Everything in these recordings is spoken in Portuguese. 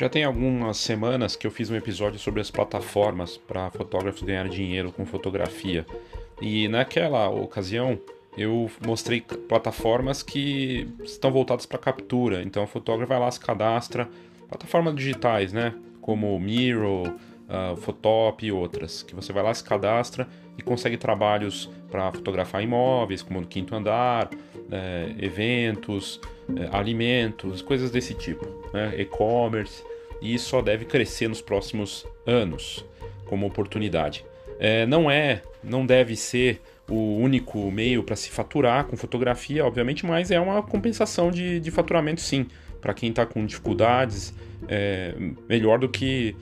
Já tem algumas semanas que eu fiz um episódio sobre as plataformas para fotógrafos ganhar dinheiro com fotografia. E naquela ocasião eu mostrei plataformas que estão voltadas para captura. Então o fotógrafo vai lá, se cadastra, plataformas digitais, né? Como Miro, uh, Photop e outras, que você vai lá, se cadastra e consegue trabalhos para fotografar imóveis, como no quinto andar, é, eventos, é, alimentos, coisas desse tipo, né? e-commerce, e só deve crescer nos próximos anos como oportunidade. É, não é, não deve ser o único meio para se faturar com fotografia, obviamente, mas é uma compensação de, de faturamento sim, para quem está com dificuldades, é melhor do que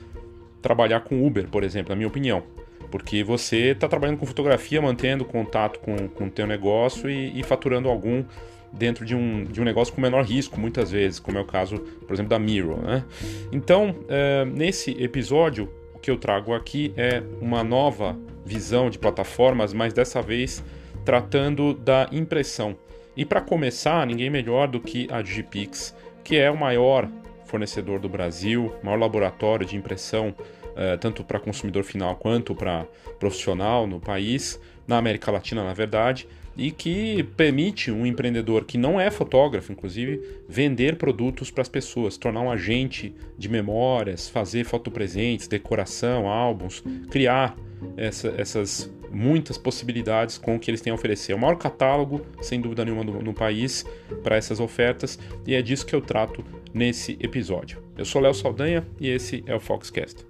trabalhar com Uber, por exemplo, na minha opinião. Porque você está trabalhando com fotografia, mantendo contato com o teu negócio e, e, faturando algum dentro de um, de um negócio com menor risco, muitas vezes, como é o caso, por exemplo, da Miro. Né? Então, é, nesse episódio, o que eu trago aqui é uma nova visão de plataformas, mas dessa vez tratando da impressão. E para começar, ninguém melhor do que a Digipix, que é o maior fornecedor do Brasil, maior laboratório de impressão, uh, tanto para consumidor final quanto para profissional no país, na América Latina, na verdade, e que permite um empreendedor que não é fotógrafo, inclusive, vender produtos para as pessoas, tornar um agente de memórias, fazer fotopresentes, decoração, álbuns, criar essa, essas muitas possibilidades com o que eles têm a oferecer. É o maior catálogo, sem dúvida nenhuma, no, no país para essas ofertas e é disso que eu trato nesse episódio. Eu sou Léo Saldanha e esse é o Foxcast.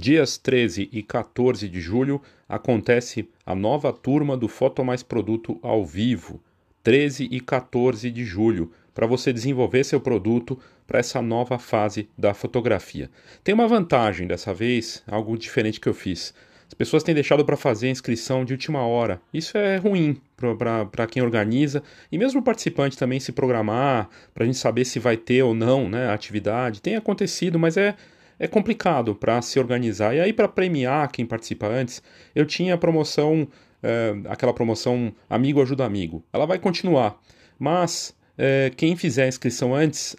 Dias 13 e 14 de julho acontece a nova turma do Foto Mais Produto ao vivo. 13 e 14 de julho, para você desenvolver seu produto para essa nova fase da fotografia. Tem uma vantagem dessa vez, algo diferente que eu fiz. As pessoas têm deixado para fazer a inscrição de última hora. Isso é ruim para quem organiza e mesmo o participante também se programar para a gente saber se vai ter ou não né, a atividade. Tem acontecido, mas é, é complicado para se organizar. E aí, para premiar quem participa antes, eu tinha a promoção, é, aquela promoção Amigo Ajuda Amigo. Ela vai continuar, mas é, quem fizer a inscrição antes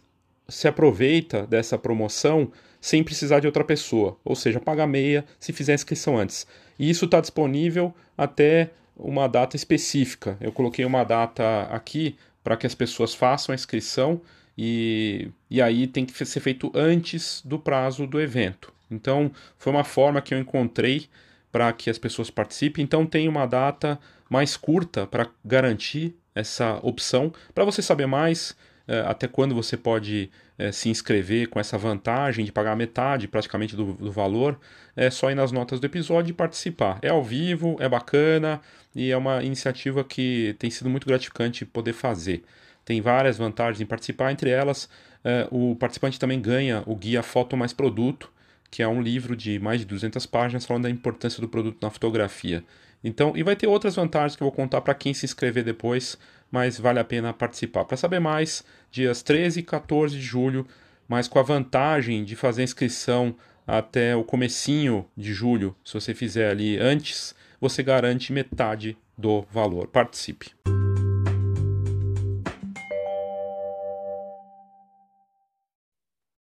se aproveita dessa promoção sem precisar de outra pessoa, ou seja, paga meia se fizer a inscrição antes. E isso está disponível até uma data específica. Eu coloquei uma data aqui para que as pessoas façam a inscrição e, e aí tem que ser feito antes do prazo do evento. Então, foi uma forma que eu encontrei para que as pessoas participem. Então, tem uma data mais curta para garantir essa opção. Para você saber mais, é, até quando você pode é, se inscrever com essa vantagem de pagar metade praticamente do, do, valor, é só ir nas notas do episódio e participar. É ao vivo, é bacana e é uma iniciativa que tem sido muito gratificante poder fazer. Tem várias vantagens em participar, entre elas, é, o participante também ganha o guia Foto Mais Produto, que é um livro de mais de 200 páginas falando da importância do produto na fotografia. Então, e vai ter outras vantagens que eu vou contar para quem se inscrever depois, mas vale a pena participar. Para saber mais, dias 13 e 14 de julho, mas com a vantagem de fazer inscrição até o comecinho de julho, se você fizer ali antes, você garante metade do valor. Participe.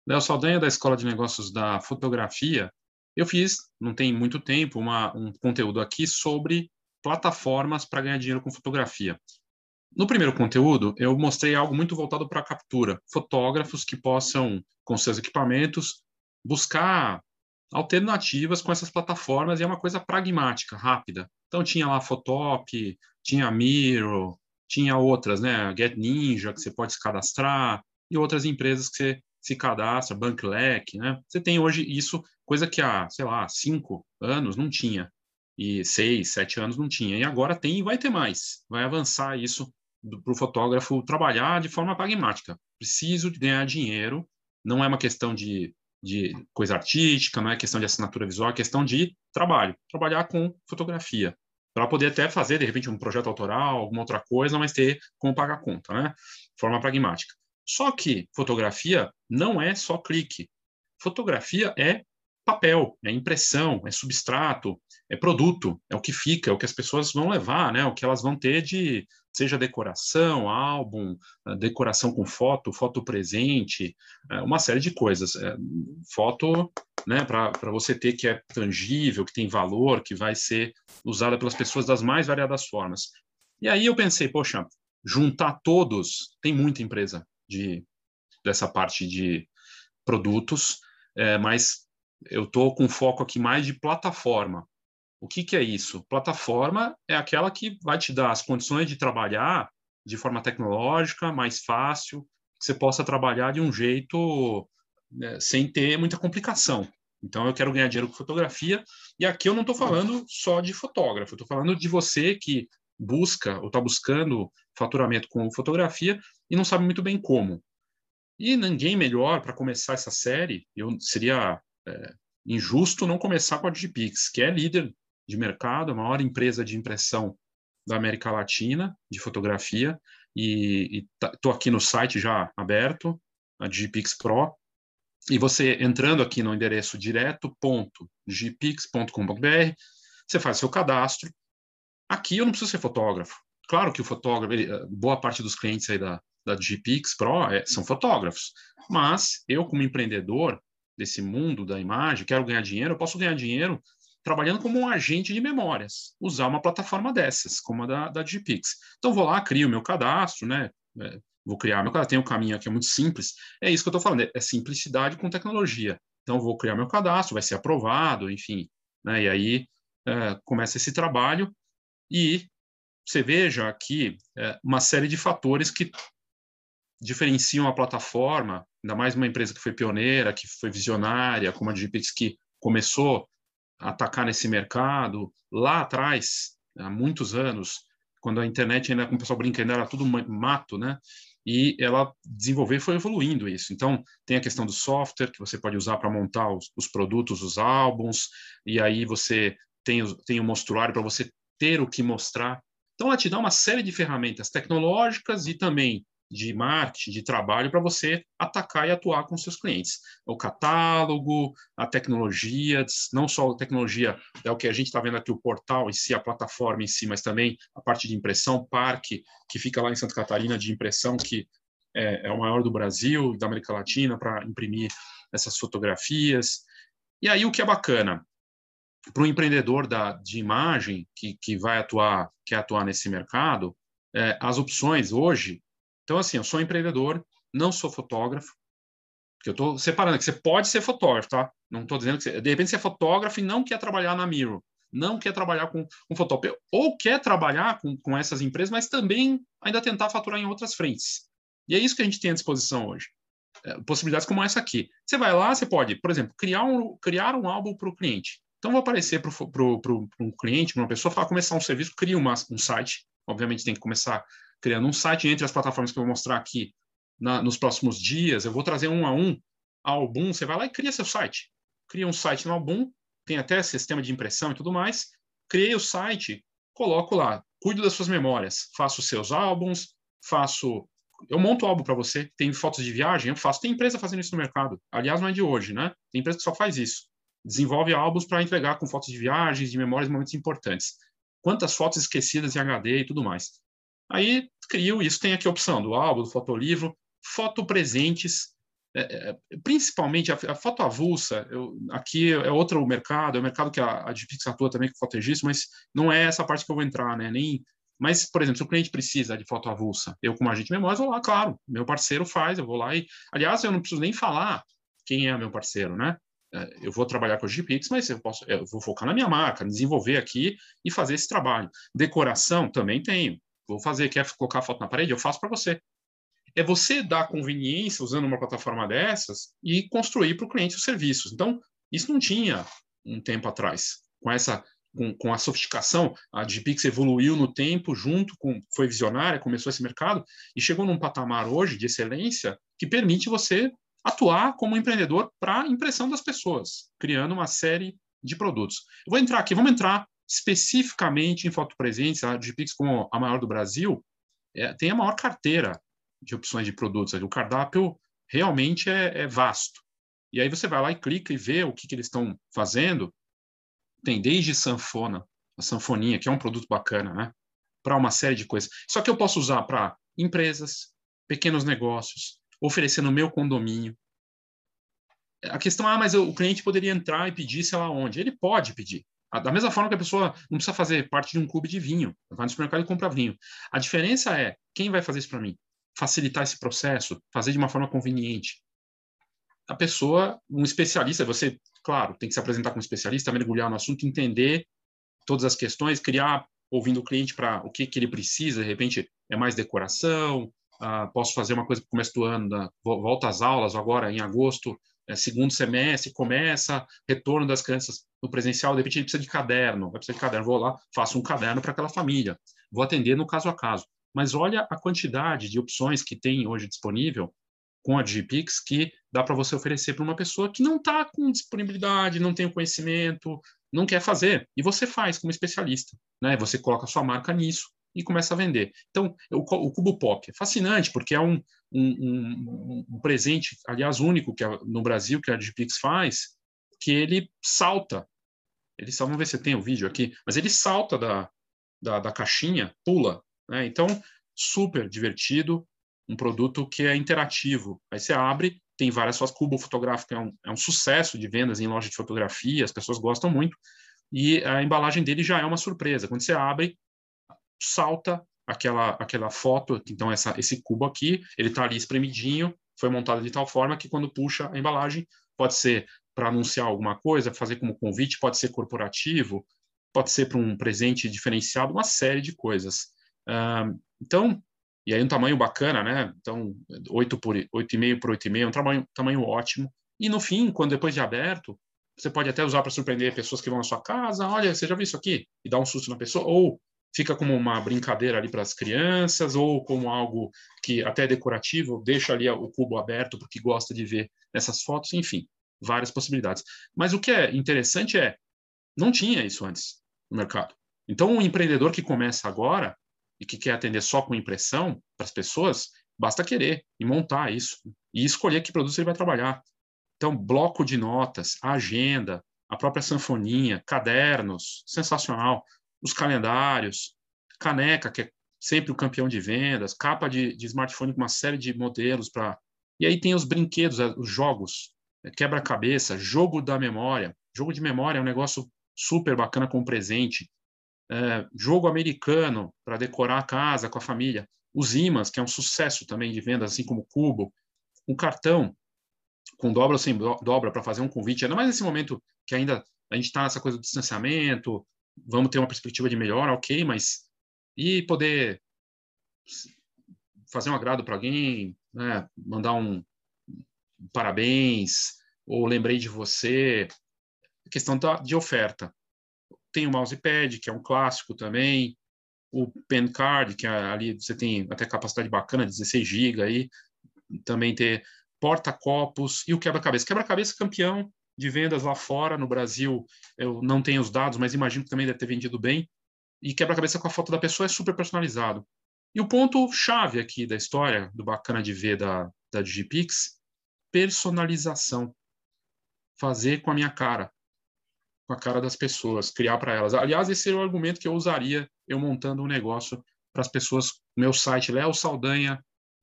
Léo Saldanha, da Escola de Negócios da Fotografia, eu fiz, não tem muito tempo, uma, um conteúdo aqui sobre plataformas para ganhar dinheiro com fotografia. No primeiro conteúdo, eu mostrei algo muito voltado para a captura. Fotógrafos que possam, com seus equipamentos, buscar alternativas com essas plataformas e é uma coisa pragmática, rápida. Então tinha lá Photop, tinha Miro, tinha outras, né? Get Ninja, que você pode se cadastrar, e outras empresas que você se cadastra, Banklec, né? Você tem hoje isso, coisa que há, sei lá, cinco anos não tinha, e seis, sete anos não tinha, e agora tem e vai ter mais. Vai avançar isso para o fotógrafo trabalhar de forma pragmática. Preciso ganhar dinheiro, não é uma questão de, de coisa artística, não é questão de assinatura visual, é questão de trabalho, trabalhar com fotografia, para poder até fazer, de repente, um projeto autoral, alguma outra coisa, mas ter como pagar conta, né? De forma pragmática. Só que fotografia não é só clique. Fotografia é papel, é impressão, é substrato, é produto, é o que fica, é o que as pessoas vão levar, né? O que elas vão ter de, seja decoração, álbum, decoração com foto, foto presente, uma série de coisas. Foto, né, para você ter que é tangível, que tem valor, que vai ser usada pelas pessoas das mais variadas formas. E aí eu pensei, poxa, juntar todos, tem muita empresa de dessa parte de produtos, é, mas eu estou com foco aqui mais de plataforma. O que, que é isso? Plataforma é aquela que vai te dar as condições de trabalhar de forma tecnológica, mais fácil, que você possa trabalhar de um jeito né, sem ter muita complicação. Então, eu quero ganhar dinheiro com fotografia, e aqui eu não estou falando só de fotógrafo, estou falando de você que busca ou está buscando faturamento com fotografia e não sabe muito bem como. E ninguém melhor para começar essa série, eu seria é, injusto não começar com a Digipix, que é líder de mercado, a maior empresa de impressão da América Latina de fotografia, e estou tá, aqui no site já aberto, a Digipix Pro, e você entrando aqui no endereço direto.digipix.com.br, você faz seu cadastro. Aqui eu não preciso ser fotógrafo. Claro que o fotógrafo, ele, boa parte dos clientes aí da, da Digipix Pro é, são fotógrafos, mas eu como empreendedor desse mundo da imagem, quero ganhar dinheiro, eu posso ganhar dinheiro trabalhando como um agente de memórias, usar uma plataforma dessas, como a da, da Digipix. Então, vou lá, crio meu cadastro, né? É, vou criar meu cadastro, tem um caminho aqui é muito simples. É isso que eu estou falando, é, é simplicidade com tecnologia. Então, vou criar meu cadastro, vai ser aprovado, enfim. Né? E aí é, começa esse trabalho e você veja aqui é, uma série de fatores que diferenciam a plataforma, ainda mais uma empresa que foi pioneira, que foi visionária, como a Digipix, que começou atacar nesse mercado lá atrás, há muitos anos, quando a internet ainda, como o pessoal brinca, ainda era tudo mato, né? E ela desenvolver foi evoluindo isso. Então, tem a questão do software que você pode usar para montar os, os, produtos, os álbuns, e aí você tem, tem o mostruário para você ter o que mostrar. Então, ela te dá uma série de ferramentas tecnológicas e também de marketing, de trabalho para você atacar e atuar com seus clientes. O catálogo, a tecnologia, não só a tecnologia é o que a gente está vendo aqui, o portal em si, a plataforma em si, mas também a parte de impressão, parque, que fica lá em Santa Catarina de impressão, que é, é o maior do Brasil, da América Latina, para imprimir essas fotografias. E aí o que é bacana, para o empreendedor da, de imagem que, que vai atuar, quer atuar nesse mercado, é, as opções hoje então, assim, eu sou empreendedor, não sou fotógrafo, porque eu estou separando que você pode ser fotógrafo, tá? Não estou dizendo que você, de repente você é fotógrafo e não quer trabalhar na Miro, não quer trabalhar com, com fotógrafo, ou quer trabalhar com, com essas empresas, mas também ainda tentar faturar em outras frentes. E é isso que a gente tem à disposição hoje. É, possibilidades como essa aqui. Você vai lá, você pode, por exemplo, criar um, criar um álbum para o cliente. Então, vou aparecer para um cliente, para uma pessoa, falar, começar um serviço, cria uma, um site. Obviamente, tem que começar criando um site entre as plataformas que eu vou mostrar aqui na, nos próximos dias. Eu vou trazer um a um Album. Você vai lá e cria seu site. Cria um site no Album, tem até sistema de impressão e tudo mais. Criei o site, coloco lá, cuido das suas memórias, faço seus álbuns, faço. Eu monto álbum para você. Tem fotos de viagem, eu faço. Tem empresa fazendo isso no mercado. Aliás, não é de hoje, né? Tem empresa que só faz isso. Desenvolve álbuns para entregar com fotos de viagens, de memórias, momentos importantes. Quantas fotos esquecidas em HD e tudo mais. Aí crio isso, tem aqui a opção do álbum, do fotolivro, fotopresentes, é, é, principalmente a, a, foto avulsa, eu, aqui é outro mercado, é o mercado que a, a atua também com fotoregistro, mas não é essa parte que eu vou entrar, né? Nem, mas, por exemplo, se o cliente precisa de foto avulsa, eu como agente de memórias vou lá, claro, meu parceiro faz, eu vou lá e, aliás, eu não preciso nem falar quem é meu parceiro, né? É, eu vou trabalhar com a Digipix, mas eu posso, eu vou focar na minha marca, desenvolver aqui e fazer esse trabalho. Decoração também tenho vou fazer, quer colocar foto na parede? Eu faço para você. É você dar conveniência usando uma plataforma dessas e construir para o cliente os serviços. Então, isso não tinha um tempo atrás. Com essa com, com, a sofisticação, a Digipix evoluiu no tempo, junto com, foi visionária, começou esse mercado e chegou num patamar hoje de excelência que permite você atuar como empreendedor para impressão das pessoas, criando uma série de produtos. Eu vou entrar aqui, vamos entrar especificamente em fotopresentes, a Digipix, como a maior do Brasil, é, tem a maior carteira de opções de produtos. O cardápio realmente é, é, vasto. E aí você vai lá e clica e vê o que, que eles estão fazendo. Tem desde sanfona, a sanfoninha, que é um produto bacana, né? para uma série de coisas. Só que eu posso usar para empresas, pequenos negócios, oferecer no meu condomínio. A questão é, ah, mas o cliente poderia entrar e pedir, sei lá onde. Ele pode pedir. Da mesma forma que a pessoa não precisa fazer parte de um clube de vinho, vai no supermercado e compra vinho. A diferença é quem vai fazer isso para mim? Facilitar esse processo, fazer de uma forma conveniente. A pessoa, um especialista, você, claro, tem que se apresentar como especialista, mergulhar no assunto, entender todas as questões, criar, ouvindo o cliente para o que, que ele precisa, de repente é mais decoração, ah, posso fazer uma coisa para o começo do ano, da, volta às aulas agora em agosto, é, segundo semestre, começa, retorno das crianças no presencial, de repente ele precisa de caderno, vai precisar de caderno, vou lá, faço um caderno para aquela família, vou atender no caso a caso. Mas olha a quantidade de opções que tem hoje disponível com a Digipix que dá para você oferecer para uma pessoa que não está com disponibilidade, não tem o conhecimento, não quer fazer. E você faz como especialista. Né? Você coloca sua marca nisso e começa a vender. Então, o, o Cubo Pop é fascinante, porque é um, um, um, presente, aliás, único que a, no Brasil que a Digipix faz, que ele salta. Ele vamos ver se tem o vídeo aqui, mas ele salta da, da, da caixinha, pula. Né? Então, super divertido, um produto que é interativo. Aí você abre, tem várias suas cubo fotográfico, é um, é um sucesso de vendas em loja de fotografia, as pessoas gostam muito. E a embalagem dele já é uma surpresa. Quando você abre, salta aquela, aquela foto, então essa, esse cubo aqui, ele está ali espremidinho, foi montado de tal forma que quando puxa a embalagem, pode ser para anunciar alguma coisa, fazer como convite, pode ser corporativo, pode ser para um presente diferenciado, uma série de coisas. Uh, então, e aí um tamanho bacana, né? Então, 8 por 8,5 por 8,5 é um tamanho, tamanho ótimo. E no fim, quando depois de aberto, você pode até usar para surpreender pessoas que vão na sua casa. Olha, você já viu isso aqui? E dá um susto na pessoa. Ou fica como uma brincadeira ali para as crianças, ou como algo que até é decorativo, deixa ali o cubo aberto porque gosta de ver essas fotos, enfim, várias possibilidades. Mas o que é interessante é, não tinha isso antes no mercado. Então, um empreendedor que começa agora e que quer atender só com impressão para as pessoas, basta querer e montar isso e escolher que produto ele vai trabalhar. Então, bloco de notas, agenda, a própria sanfoninha, cadernos, sensacional os calendários, caneca, que é sempre o campeão de vendas, capa de, de smartphone com uma série de modelos para. E aí tem os brinquedos, é, os jogos, é, quebra-cabeça, jogo da memória. Jogo de memória é um negócio super bacana com presente. É, jogo americano para decorar a casa com a família. Os imãs, que é um sucesso também de vendas, assim como o Cubo. Um cartão com dobra ou sem dobra para fazer um convite. Ainda mais nesse momento que ainda a gente está nessa coisa do distanciamento, vamos ter uma perspectiva de melhora, ok, mas e poder fazer um agrado para alguém, né? mandar um parabéns, ou lembrei de você, questão da, de oferta. Tem o mousepad, que é um clássico também, o pen card, que é ali você tem até capacidade bacana, 16 GB aí, também ter porta-copos e o quebra-cabeça. Quebra-cabeça campeão de vendas lá fora, no Brasil, eu não tenho os dados, mas imagino que também deve ter vendido bem. E quebra-cabeça com a foto da pessoa é super personalizado. E o ponto-chave aqui da história, do bacana de ver da, da Digipix, personalização. Fazer com a minha cara, com a cara das pessoas, criar para elas. Aliás, esse é o argumento que eu usaria eu montando um negócio para as pessoas. Meu site, Léo Saldanha,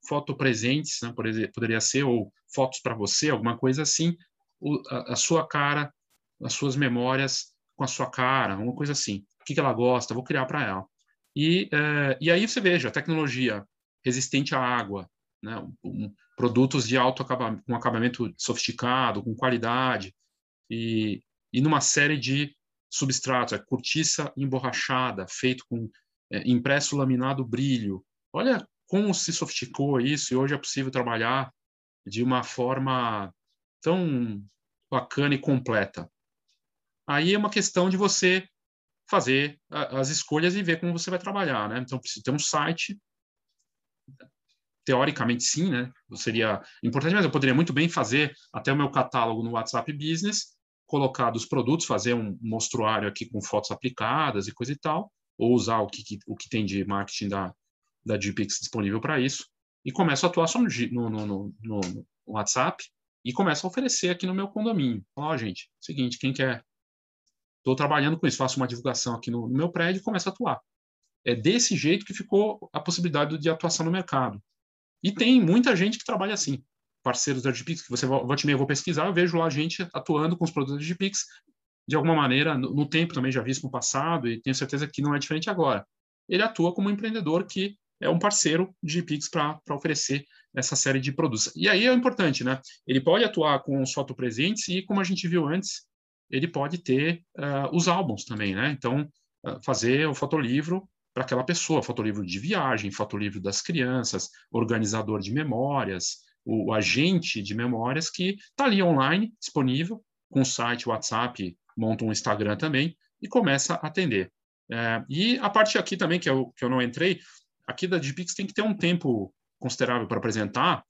foto presentes, né, poderia ser, ou fotos para você, alguma coisa assim, o, a, a, sua cara, as suas memórias com a sua cara, uma coisa assim. O que, que ela gosta, vou criar para ela. E, é, e aí você veja, tecnologia resistente à água, né? Um, produtos de alto acabamento, com acabamento sofisticado, com qualidade, e, e numa série de substratos, é cortiça emborrachada, feito com é, impresso laminado brilho. Olha como se sofisticou isso e hoje é possível trabalhar de uma forma tão bacana e completa. Aí é uma questão de você fazer as escolhas e ver como você vai trabalhar, né? Então, precisa ter um site, teoricamente sim, né? Seria importante, mas eu poderia muito bem fazer até o meu catálogo no WhatsApp Business, colocar dos produtos, fazer um mostruário aqui com fotos aplicadas e coisa e tal, ou usar o que, o que tem de marketing da, da GPix disponível para isso, e começo a atuar só no, no, no, no WhatsApp, e começo a oferecer aqui no meu condomínio. Ó, oh, gente, seguinte, quem quer? Estou trabalhando com isso, faço uma divulgação aqui no, no meu prédio e começo a atuar. é desse jeito que ficou a possibilidade de atuação no mercado. E tem muita gente que trabalha assim. Parceiros da Digipix, que você volta e meia eu vou pesquisar, eu vejo lá gente atuando com os produtos da Digipix de alguma maneira, no, no tempo também já vi isso no passado e tenho certeza que não é diferente agora. Ele atua como um empreendedor que é um parceiro de Pix para oferecer essa série de produtos. E aí é importante, né? Ele pode atuar com os fotopresentes e, como a gente viu antes, ele pode ter uh, os álbuns também, né? Então, uh, fazer o fotolivro para aquela pessoa, fotolivro de viagem, fotolivro das crianças, organizador de memórias, o, o agente de memórias que está ali online, disponível, com o site, WhatsApp, monta um Instagram também e começa a atender. É, e a parte aqui também, que eu, que eu não entrei, aqui da Digipix tem que ter um tempo considerável para apresentar,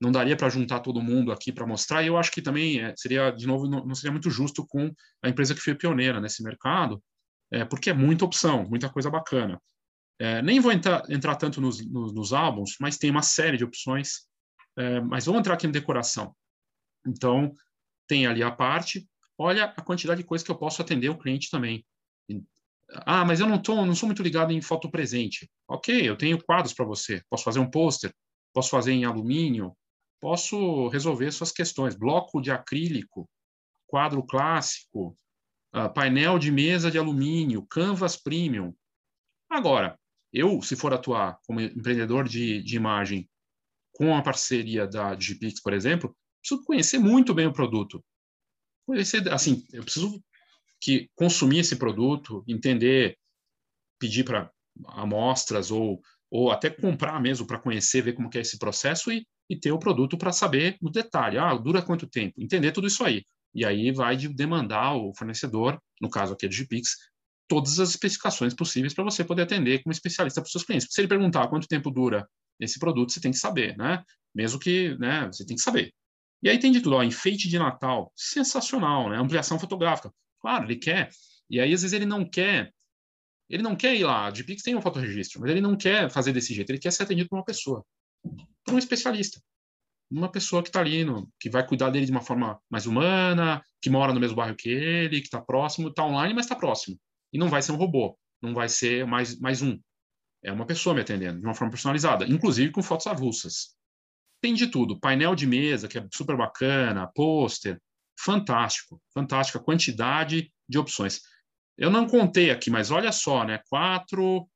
não daria para juntar todo mundo aqui para mostrar, e eu acho que também é, seria, de novo, não, não, seria muito justo com a empresa que foi pioneira nesse mercado, é, porque é muita opção, muita coisa bacana. É, nem vou entrar, entrar tanto nos, nos, nos, álbuns, mas tem uma série de opções, é, mas vamos entrar aqui em decoração. Então, tem ali a parte, olha a quantidade de coisas que eu posso atender o cliente também. Ah, mas eu não, tô, não sou muito ligado em foto presente. Ok, eu tenho quadros para você. Posso fazer um pôster, posso fazer em alumínio, posso resolver suas questões. Bloco de acrílico, quadro clássico, uh, painel de mesa de alumínio, canvas premium. Agora, eu, se for atuar como empreendedor de, de imagem com a parceria da Digipix, por exemplo, preciso conhecer muito bem o produto. Conhecer, assim, eu preciso que consumir esse produto, entender, pedir para amostras ou, ou até comprar mesmo para conhecer, ver como é esse processo e, e ter o produto para saber no detalhe. Ah, dura quanto tempo? Entender tudo isso aí. E aí vai de demandar o fornecedor, no caso aqui é do Gpix, todas as especificações possíveis para você poder atender como especialista para os seus clientes. se ele perguntar quanto tempo dura esse produto, você tem que saber, né? Mesmo que, né, você tem que saber. E aí tem de tudo, ó, enfeite de Natal, sensacional, né? Ampliação fotográfica. Claro, ele quer. E aí, às vezes, ele não quer. Ele não quer ir lá. A Gpix tem um fotoregistro, mas ele não quer fazer desse jeito. Ele quer ser atendido por uma pessoa, por um especialista. Uma pessoa que está ali, no, que vai cuidar dele de uma forma mais humana, que mora no mesmo bairro que ele, que está próximo, está online, mas está próximo. E não vai ser um robô, não vai ser mais, mais um. É uma pessoa me atendendo, de uma forma personalizada, inclusive com fotos avulsas. Tem de tudo, painel de mesa, que é super bacana, pôster, fantástico, fantástica quantidade de opções. Eu não contei aqui, mas olha só, né? 4,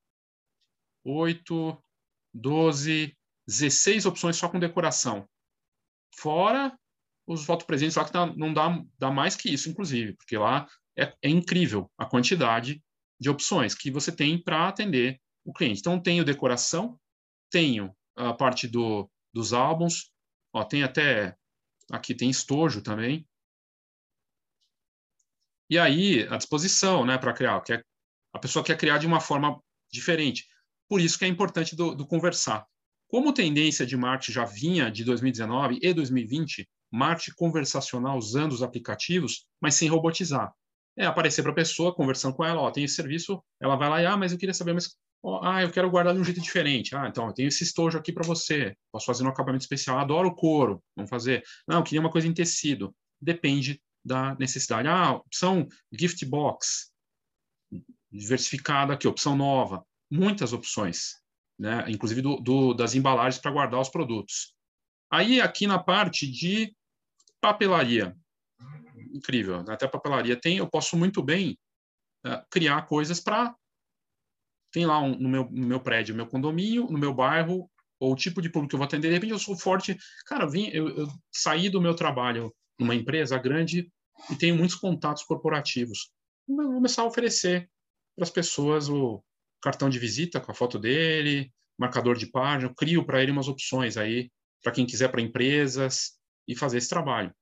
8, 12, 16 opções só com decoração. Fora os votos presentes lá que tá, não dá, dá mais que isso, inclusive, porque lá é, é incrível a quantidade de opções que você tem para atender o cliente. Então, tenho decoração, tenho a parte do, dos álbuns, ó, tem até aqui tem estojo também, e aí, a disposição né, para criar, que é, a pessoa quer criar de uma forma diferente. Por isso que é importante do, do conversar. Como tendência de marketing já vinha de 2019 e 2020, marketing conversacional usando os aplicativos, mas sem robotizar. É aparecer para a pessoa, conversando com ela, ó, tem esse serviço, ela vai lá e, ah, mas eu queria saber, mas, ó, ah, eu quero guardar de um jeito diferente. Ah, então, eu tenho esse estojo aqui para você, posso fazer um acabamento especial, adoro couro, vamos fazer. Não, eu queria uma coisa em tecido. Depende da necessidade. Ah, opção gift box, diversificada aqui, opção nova, muitas opções, né? inclusive do, do das embalagens para guardar os produtos. Aí, aqui na parte de papelaria, incrível, né? até papelaria tem, eu posso muito bem uh, criar coisas para. Tem lá um, no, meu, no meu prédio, no meu condomínio, no meu bairro, ou o tipo de público que eu vou atender. De repente, eu sou forte. Cara, vim, eu, eu saí do meu trabalho numa empresa grande e tenho muitos contatos corporativos. Vou começar a oferecer para as pessoas o cartão de visita com a foto dele, marcador de página, crio para ele umas opções aí para quem quiser para empresas e fazer esse trabalho.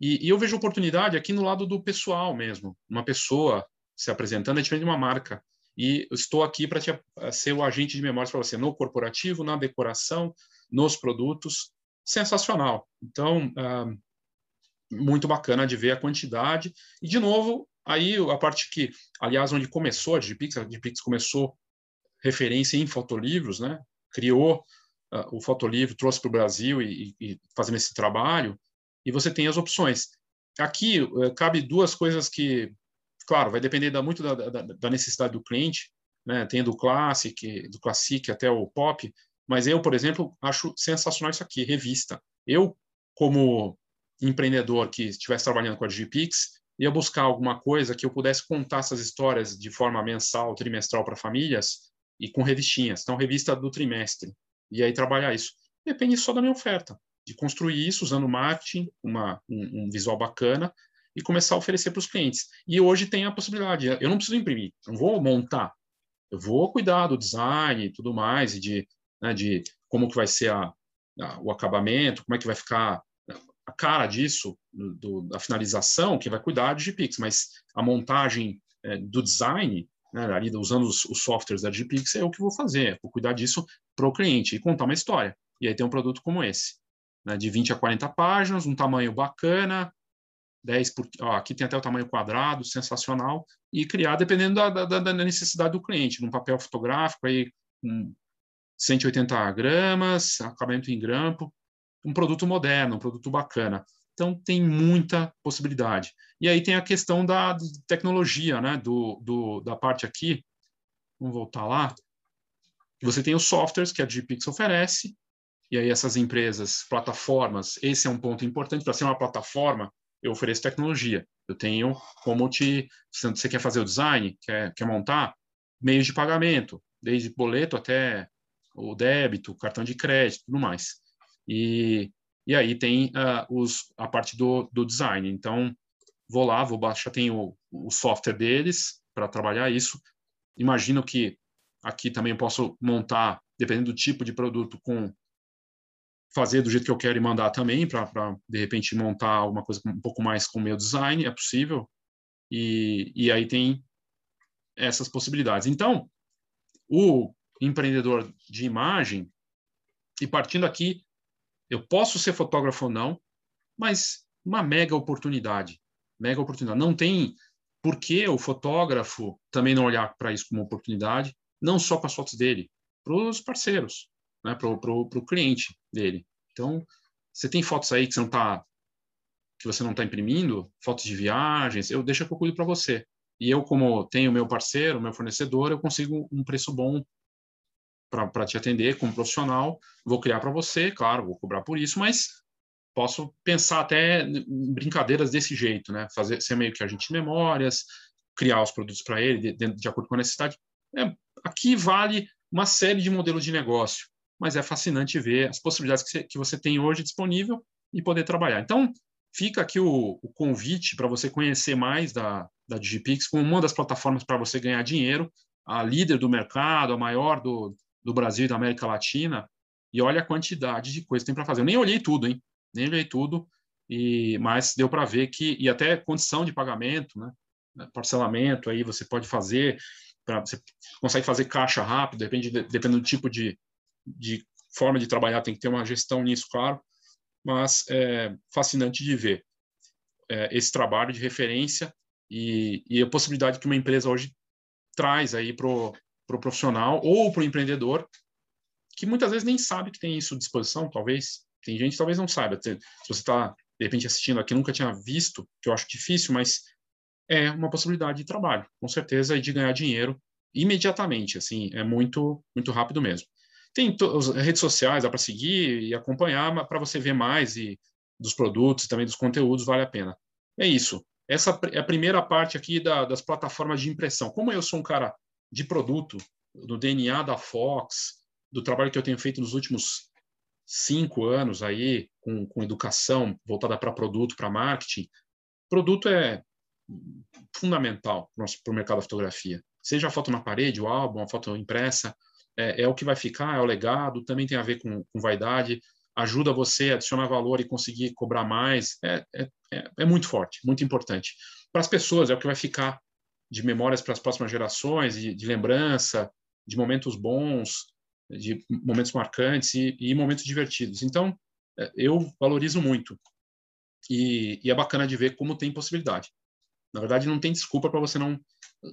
E, e, eu vejo oportunidade aqui no lado do pessoal mesmo, uma pessoa se apresentando é diferente de uma marca. E estou aqui para ser o agente de memórias para você no corporativo, na decoração, nos produtos. Sensacional. Então, uh, muito bacana de ver a quantidade. E, de novo, aí a parte que, aliás, onde começou a Digipix, a Digipix começou referência em fotolivros, né? criou uh, o fotolivro, trouxe para o Brasil e, e, fazendo esse trabalho, e você tem as opções. Aqui uh, cabe duas coisas que, claro, vai depender da, muito da, da, da, necessidade do cliente, né? Tem do Classic, do Classic até o Pop, mas eu, por exemplo, acho sensacional isso aqui, revista. Eu, como empreendedor que estivesse trabalhando com a Digipix, ia buscar alguma coisa que eu pudesse contar essas histórias de forma mensal, trimestral para famílias e com revistinhas. Então, revista do trimestre. E aí trabalhar isso. Depende só da minha oferta, de construir isso usando marketing, uma, um, um visual bacana e começar a oferecer para os clientes. E hoje tem a possibilidade, eu não preciso imprimir, não vou montar, eu vou cuidar do design e tudo mais, e de, né, de como que vai ser a, a, o acabamento, como é que vai ficar a cara disso, do, da finalização, que vai cuidar de GPix, mas a montagem é, do design, né, ali usando os, os, softwares da GPix, é o que vou fazer, vou cuidar disso para o cliente e contar uma história. E aí tem um produto como esse, né, de 20 a 40 páginas, um tamanho bacana, 10 por, ó, aqui tem até o tamanho quadrado, sensacional, e criar dependendo da, da, da necessidade do cliente, num papel fotográfico aí com 180 gramas, acabamento em grampo, um produto moderno, um produto bacana. Então tem muita possibilidade. E aí tem a questão da tecnologia, né? Do, do da parte aqui. Vamos voltar lá. Você tem os softwares que a GPix oferece, e aí essas empresas, plataformas, esse é um ponto importante para ser uma plataforma eu ofereço tecnologia. Eu tenho como te. Você quer fazer o design, quer, quer montar, meios de pagamento, desde boleto até o débito, cartão de crédito, tudo mais. E, e aí tem uh, os, a parte do, do design. Então, vou lá, vou baixar, tem o, o software deles para trabalhar isso. Imagino que aqui também eu posso montar, dependendo do tipo de produto, com fazer do jeito que eu quero e mandar também, para, de repente, montar alguma coisa um pouco mais com o meu design, é possível. E, e aí tem essas possibilidades. Então, o empreendedor de imagem, e partindo aqui, eu posso ser fotógrafo ou não, mas uma mega oportunidade. Mega oportunidade. Não tem por que o fotógrafo também não olhar para isso como oportunidade, não só para as fotos dele, para os parceiros né, para o cliente dele. Então, você tem fotos aí que você não está que você não está imprimindo, fotos de viagens, eu deixo que eu cuido para você. E eu, como tenho meu parceiro, meu fornecedor, eu consigo um preço bom para te atender como profissional. Vou criar para você, claro, vou cobrar por isso, mas posso pensar até brincadeiras desse jeito, né? Fazer ser meio que agente de memórias, criar os produtos para ele de, de, acordo com a necessidade. É, aqui vale uma série de modelos de negócio mas é fascinante ver as possibilidades que você, que você tem hoje disponível e poder trabalhar. Então, fica aqui o, o convite para você conhecer mais da, da Digipix como uma das plataformas para você ganhar dinheiro, a líder do mercado, a maior do, do Brasil e da América Latina, e olha a quantidade de coisa que tem para fazer. Eu nem olhei tudo, hein? Nem olhei tudo, e mas deu para ver que, e até condição de pagamento, né? parcelamento aí você pode fazer, pra, você consegue fazer caixa rápido, depende, dependendo do tipo de, de forma de trabalhar, tem que ter uma gestão nisso, claro, mas é fascinante de ver é, esse trabalho de referência e, e, a possibilidade que uma empresa hoje traz aí para o pro profissional ou para o empreendedor, que muitas vezes nem sabe que tem isso à disposição, talvez. Tem gente que talvez não saiba. Se você está, de repente, assistindo aqui, nunca tinha visto, que eu acho difícil, mas é uma possibilidade de trabalho, com certeza, e de ganhar dinheiro imediatamente, assim, é muito, muito rápido mesmo. Tem as redes sociais, dá para seguir e acompanhar para você ver mais e dos produtos, também dos conteúdos, vale a pena. É isso. Essa é a primeira parte aqui da, das plataformas de impressão. Como eu sou um cara de produto, do DNA da Fox, do trabalho que eu tenho feito nos últimos cinco anos aí, com, com educação voltada para produto, para marketing, produto é fundamental para o mercado da fotografia. Seja a foto na parede, o álbum, a foto impressa, é, é, o que vai ficar, é o legado, também tem a ver com, com vaidade, ajuda você a adicionar valor e conseguir cobrar mais, é, é, é, é muito forte, muito importante. Para as pessoas, é o que vai ficar de memórias para as próximas gerações, de, de lembrança, de momentos bons, de momentos marcantes e, e momentos divertidos. Então, é, eu valorizo muito. E, e, é bacana de ver como tem possibilidade. Na verdade, não tem desculpa para você não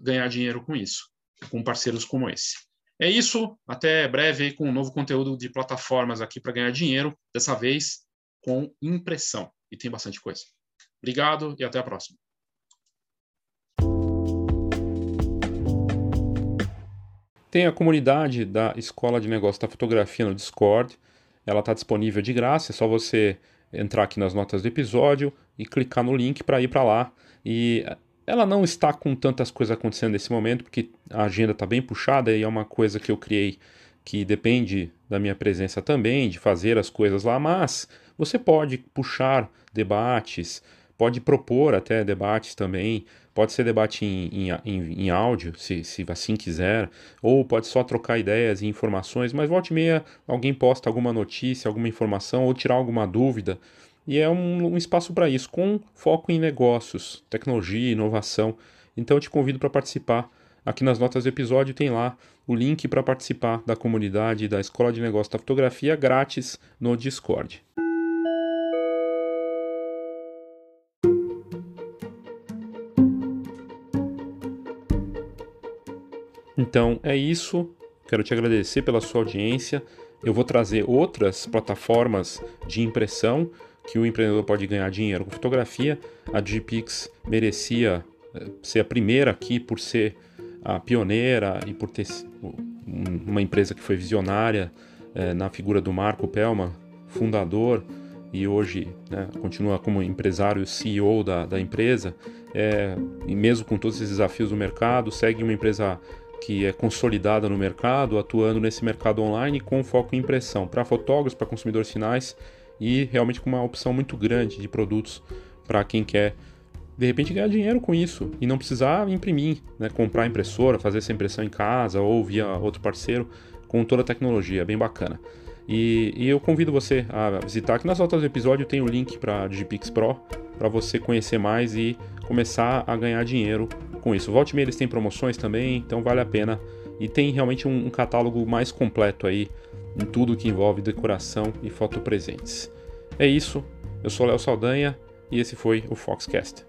ganhar dinheiro com isso, com parceiros como esse. É isso, até breve com um novo conteúdo de plataformas aqui para ganhar dinheiro, dessa vez com impressão. E tem bastante coisa. Obrigado e até a próxima. Tem a comunidade da Escola de Negócios da Fotografia no Discord. Ela está disponível de graça, é só você entrar aqui nas notas do episódio e clicar no link para ir para lá. E ela não está com tantas coisas acontecendo nesse momento, porque a agenda está bem puxada e é uma coisa que eu criei que depende da minha presença também, de fazer as coisas lá, mas você pode puxar debates, pode propor até debates também, pode ser debate em, em, em áudio, se, se assim quiser, ou pode só trocar ideias e informações, mas volta e meia alguém posta alguma notícia, alguma informação, ou tirar alguma dúvida, e é um, um espaço para isso, com foco em negócios, tecnologia, inovação. Então eu te convido para participar. Aqui nas notas do episódio tem lá o link para participar da comunidade da Escola de Negócios da Fotografia grátis no Discord. Então é isso. Quero te agradecer pela sua audiência. Eu vou trazer outras plataformas de impressão que o empreendedor pode ganhar dinheiro com fotografia. A Digipix merecia eh, ser a primeira aqui por ser a pioneira e por ter uma empresa que foi visionária é, na figura do Marco Pelma, fundador e hoje né, continua como empresário CEO da, da empresa, é, e mesmo com todos esses desafios do mercado, segue uma empresa que é consolidada no mercado, atuando nesse mercado online com foco em impressão para fotógrafos, para consumidores finais e realmente com uma opção muito grande de produtos para quem quer de repente ganhar dinheiro com isso e não precisar imprimir, né? comprar impressora, fazer essa impressão em casa ou via outro parceiro com toda a tecnologia, bem bacana. E, e eu convido você a visitar aqui nas notas do episódio tem o link para Digipix Pro para você conhecer mais e começar a ganhar dinheiro com isso. Volte e eles têm promoções também, então vale a pena. E tem realmente um, um catálogo mais completo aí em tudo que envolve decoração e fotopresentes. É isso, eu sou Léo Saldanha e esse foi o Foxcast.